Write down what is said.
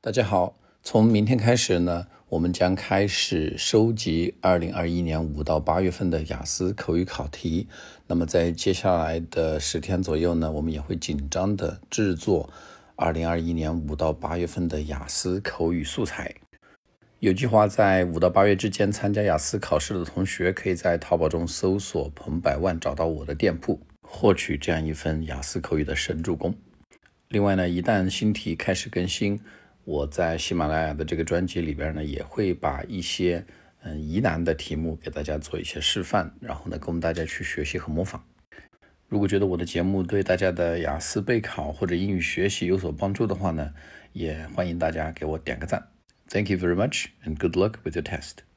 大家好，从明天开始呢，我们将开始收集2021年五到八月份的雅思口语考题。那么在接下来的十天左右呢，我们也会紧张的制作2021年五到八月份的雅思口语素材。有计划在五到八月之间参加雅思考试的同学，可以在淘宝中搜索“彭百万”，找到我的店铺，获取这样一份雅思口语的神助攻。另外呢，一旦新题开始更新，我在喜马拉雅的这个专辑里边呢，也会把一些嗯疑难的题目给大家做一些示范，然后呢，供大家去学习和模仿。如果觉得我的节目对大家的雅思备考或者英语学习有所帮助的话呢，也欢迎大家给我点个赞。Thank you very much and good luck with your test.